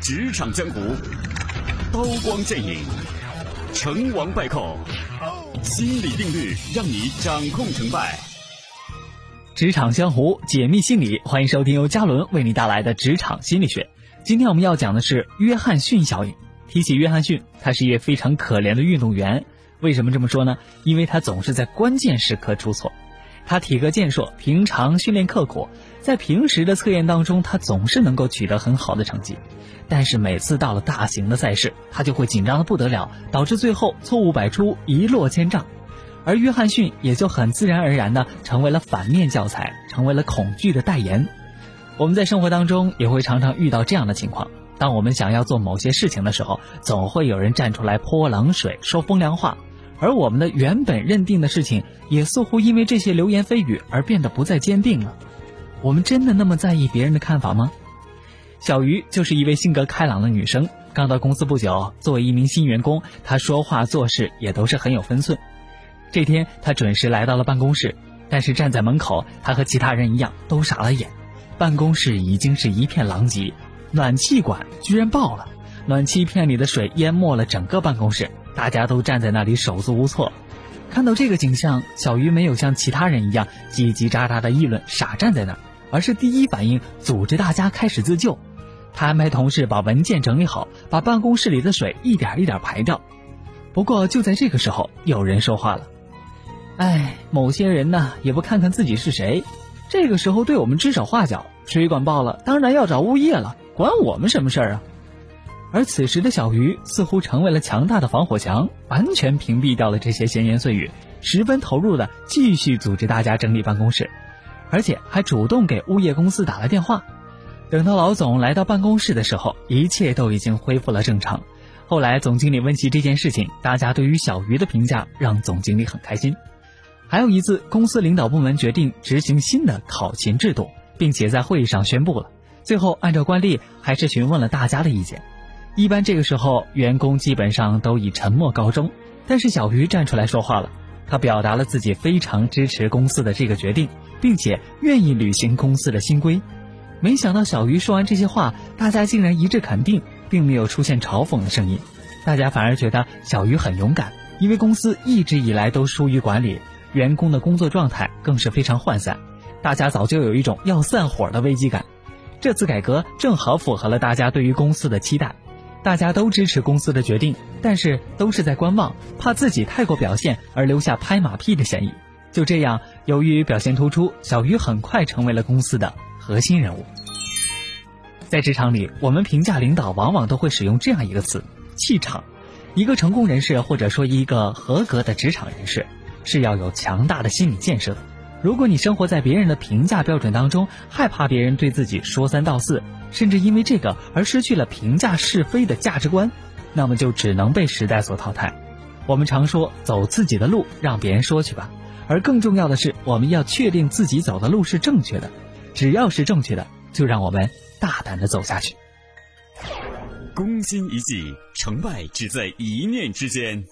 职场江湖，刀光剑影，成王败寇，心理定律让你掌控成败。职场江湖，解密心理，欢迎收听由嘉伦为你带来的职场心理学。今天我们要讲的是约翰逊效应。提起约翰逊，他是一位非常可怜的运动员。为什么这么说呢？因为他总是在关键时刻出错。他体格健硕，平常训练刻苦，在平时的测验当中，他总是能够取得很好的成绩。但是每次到了大型的赛事，他就会紧张的不得了，导致最后错误百出，一落千丈。而约翰逊也就很自然而然的成为了反面教材，成为了恐惧的代言。我们在生活当中也会常常遇到这样的情况：当我们想要做某些事情的时候，总会有人站出来泼冷水，说风凉话。而我们的原本认定的事情，也似乎因为这些流言蜚语而变得不再坚定了。我们真的那么在意别人的看法吗？小鱼就是一位性格开朗的女生，刚到公司不久，作为一名新员工，她说话做事也都是很有分寸。这天，她准时来到了办公室，但是站在门口，她和其他人一样都傻了眼。办公室已经是一片狼藉，暖气管居然爆了，暖气片里的水淹没了整个办公室。大家都站在那里手足无措，看到这个景象，小鱼没有像其他人一样叽叽喳喳的议论，傻站在那儿，而是第一反应组织大家开始自救。他安排同事把文件整理好，把办公室里的水一点一点排掉。不过就在这个时候，有人说话了：“哎，某些人呢也不看看自己是谁，这个时候对我们指手画脚，水管爆了当然要找物业了，管我们什么事儿啊？”而此时的小鱼似乎成为了强大的防火墙，完全屏蔽掉了这些闲言碎语，十分投入的继续组织大家整理办公室，而且还主动给物业公司打了电话。等到老总来到办公室的时候，一切都已经恢复了正常。后来总经理问起这件事情，大家对于小鱼的评价让总经理很开心。还有一次，公司领导部门决定执行新的考勤制度，并且在会议上宣布了。最后按照惯例，还是询问了大家的意见。一般这个时候，员工基本上都以沉默告终。但是小鱼站出来说话了，他表达了自己非常支持公司的这个决定，并且愿意履行公司的新规。没想到小鱼说完这些话，大家竟然一致肯定，并没有出现嘲讽的声音。大家反而觉得小鱼很勇敢，因为公司一直以来都疏于管理，员工的工作状态更是非常涣散，大家早就有一种要散伙的危机感。这次改革正好符合了大家对于公司的期待。大家都支持公司的决定，但是都是在观望，怕自己太过表现而留下拍马屁的嫌疑。就这样，由于表现突出，小鱼很快成为了公司的核心人物。在职场里，我们评价领导往往都会使用这样一个词：气场。一个成功人士或者说一个合格的职场人士，是要有强大的心理建设。如果你生活在别人的评价标准当中，害怕别人对自己说三道四。甚至因为这个而失去了评价是非的价值观，那么就只能被时代所淘汰。我们常说走自己的路，让别人说去吧。而更重要的是，我们要确定自己走的路是正确的。只要是正确的，就让我们大胆的走下去。攻心一计，成败只在一念之间。